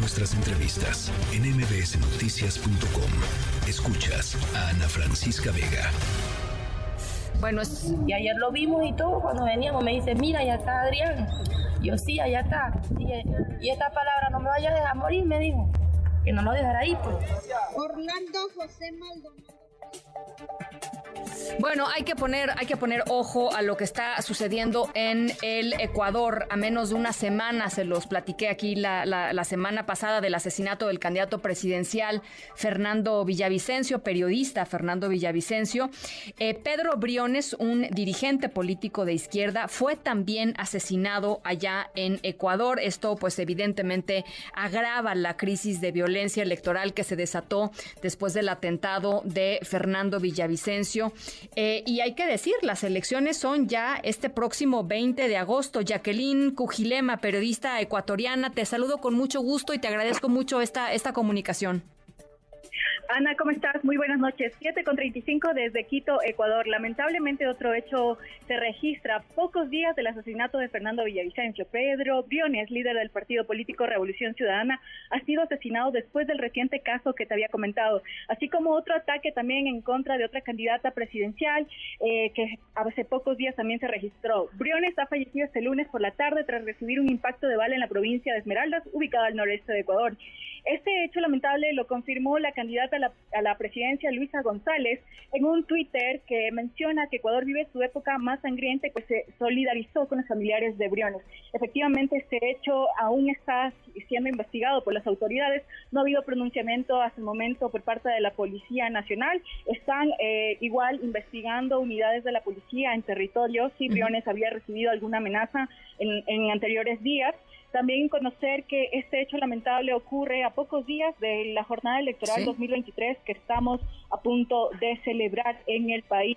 nuestras entrevistas en mbsnoticias.com. Escuchas a Ana Francisca Vega. Bueno, y ayer lo vimos y todo, cuando veníamos me dice, mira, ya está Adrián. Yo sí, allá está. Y, esta palabra no me vaya a dejar morir, me dijo. Que no lo dejará ahí, pues. Orlando José Maldonado. Bueno, hay que poner, hay que poner ojo a lo que está sucediendo en el Ecuador. A menos de una semana, se los platiqué aquí la, semana pasada del asesinato del candidato presidencial Fernando Villavicencio, periodista Fernando Villavicencio. Eh, Pedro Briones, un dirigente político de izquierda, fue también asesinado allá en Ecuador. Esto, pues, evidentemente agrava la crisis de violencia electoral que se desató después del atentado de Fernando Villavicencio eh, y hay que decir, las elecciones son ya este próximo 20 de agosto. Jacqueline Cujilema, periodista ecuatoriana, te saludo con mucho gusto y te agradezco mucho esta, esta comunicación. Ana, ¿cómo estás? Muy buenas noches. 7 con 35 desde Quito, Ecuador. Lamentablemente otro hecho se registra pocos días del asesinato de Fernando Villavicencio. Pedro Briones, líder del partido político Revolución Ciudadana, ha sido asesinado después del reciente caso que te había comentado, así como otro ataque también en contra de otra candidata presidencial eh, que hace pocos días también se registró. Briones ha fallecido este lunes por la tarde tras recibir un impacto de bala en la provincia de Esmeraldas, ubicada al noreste de Ecuador. Este hecho lamentable lo confirmó la candidata a la, presidencia, Luisa González, en un Twitter que menciona que Ecuador vive su época más sangrienta y pues se solidarizó con los familiares de Briones. Efectivamente, este hecho aún está siendo investigado por las autoridades. No ha habido pronunciamiento hasta el momento por parte de la Policía Nacional. Están eh, igual investigando unidades de la policía en territorio si Briones había recibido alguna amenaza en, en anteriores días. También conocer que este hecho lamentable ocurre a pocos días de la jornada electoral 2023 que estamos a punto de celebrar en el país.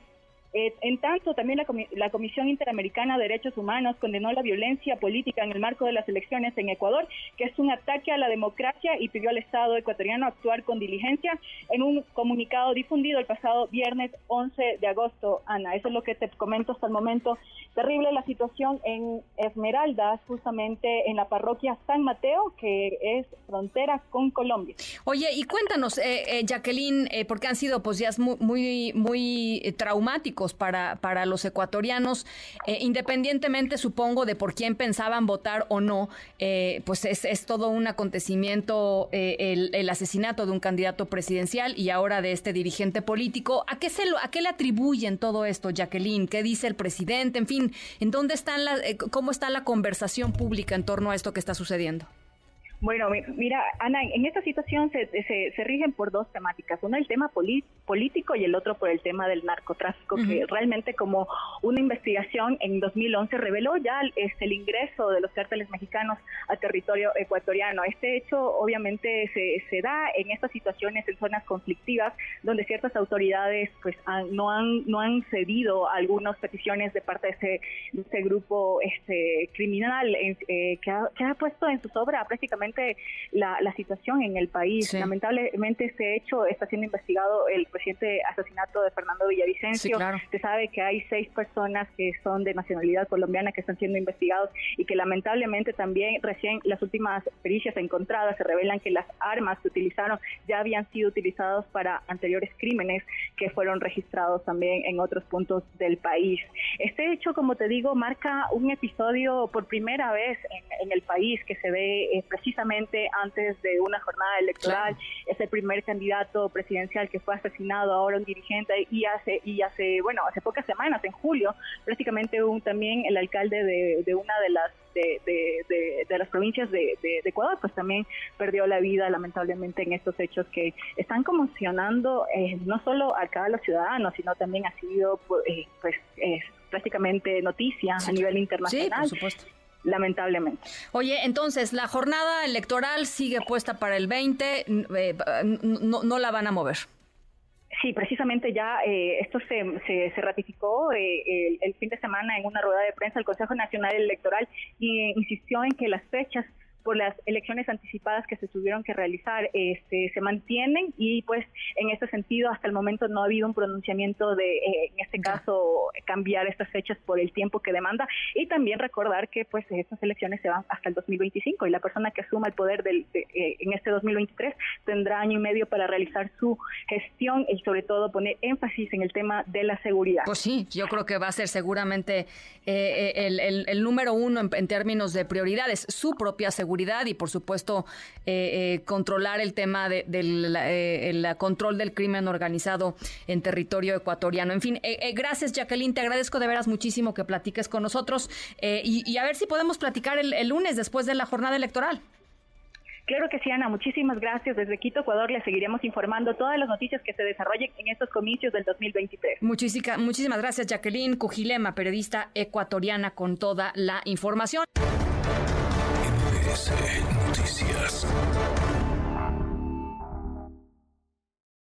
Eh, en tanto, también la, Comisión Interamericana de Derechos Humanos condenó la violencia política en el marco de las elecciones en Ecuador, que es un ataque a la democracia y pidió al Estado ecuatoriano actuar con diligencia en un comunicado difundido el pasado viernes 11 de agosto. Ana, eso es lo que te comento hasta el momento. Terrible la situación en Esmeraldas, justamente en la parroquia San Mateo, que es frontera con Colombia. Oye, y cuéntanos, eh, eh, Jacqueline, porque han sido pues días muy, muy, muy traumáticos para, para los ecuatorianos, eh, independientemente, supongo, de por quién pensaban votar o no, eh, pues es, es, todo un acontecimiento eh, el, el, asesinato de un candidato presidencial y ahora de este dirigente político. ¿A qué, se lo, ¿A qué le atribuyen todo esto, Jacqueline? ¿Qué dice el presidente? En fin, ¿en dónde están la, cómo está la conversación pública en torno a esto que está sucediendo? Bueno, mira, Ana, en esta situación se, se, rigen por dos temáticas. Uno el tema político y el otro por el tema del narcotráfico, que realmente como una investigación en 2011 reveló ya este, el ingreso de los cárteles mexicanos al territorio ecuatoriano. Este hecho obviamente se, se da en estas situaciones en zonas conflictivas donde ciertas autoridades pues no han no han cedido algunas peticiones de parte de ese, ese grupo este criminal eh, que, ha, que ha puesto en sus obras prácticamente la, situación en el país. Lamentablemente este hecho está siendo investigado el presidente asesinato de Fernando Villavicencio. Se sabe que hay seis personas que son de nacionalidad colombiana que están siendo investigados y que lamentablemente también recién las últimas pericias encontradas se revelan que las armas que utilizaron ya habían sido utilizadas para anteriores crímenes que fueron registrados también en otros puntos del país. Este hecho, como te digo, marca un episodio por primera vez en, el país que se ve eh, precisamente antes de una jornada electoral. Es el primer candidato presidencial que fue asesinado, ahora un dirigente, y hace, y hace, bueno, hace pocas semanas, en julio, prácticamente un, también el alcalde de, una de las de, de, las provincias de, Ecuador, pues también perdió la vida lamentablemente en estos hechos que están conmocionando eh, no solo acá a los ciudadanos, sino también ha sido pues, eh, pues prácticamente noticia a nivel internacional. Sí, por supuesto lamentablemente. Oye, entonces, la jornada electoral sigue puesta para el 20, eh, no, no la van a mover. Sí, precisamente ya eh, esto se, se, ratificó eh, el, fin de semana en una rueda de prensa. El Consejo Nacional Electoral insistió en que las fechas por las elecciones anticipadas que se tuvieron que realizar este, se mantienen y pues en este sentido hasta el momento no ha habido un pronunciamiento de, eh, en este caso, cambiar estas fechas por el tiempo que demanda y también recordar que pues estas elecciones se van hasta el 2025 y la persona que asuma el poder del, eh, en este 2023 tendrá año y medio para realizar su gestión y sobre todo poner énfasis en el tema de la seguridad. Pues sí, yo creo que va a ser seguramente eh, el, número uno en términos de prioridades, su propia seguridad y por supuesto eh, eh, controlar el tema del eh, control del crimen organizado en territorio ecuatoriano. En fin, gracias Jacqueline, te agradezco de veras muchísimo que platiques con nosotros y, a ver si podemos platicar el, lunes después de la jornada electoral. Claro que sí, Ana. Muchísimas gracias. Desde Quito, Ecuador, le seguiremos informando todas las noticias que se desarrollen en estos comicios del 2023. Muchísimas, muchísimas gracias, Jacqueline Cujilema, periodista ecuatoriana, con toda la información. Noticias.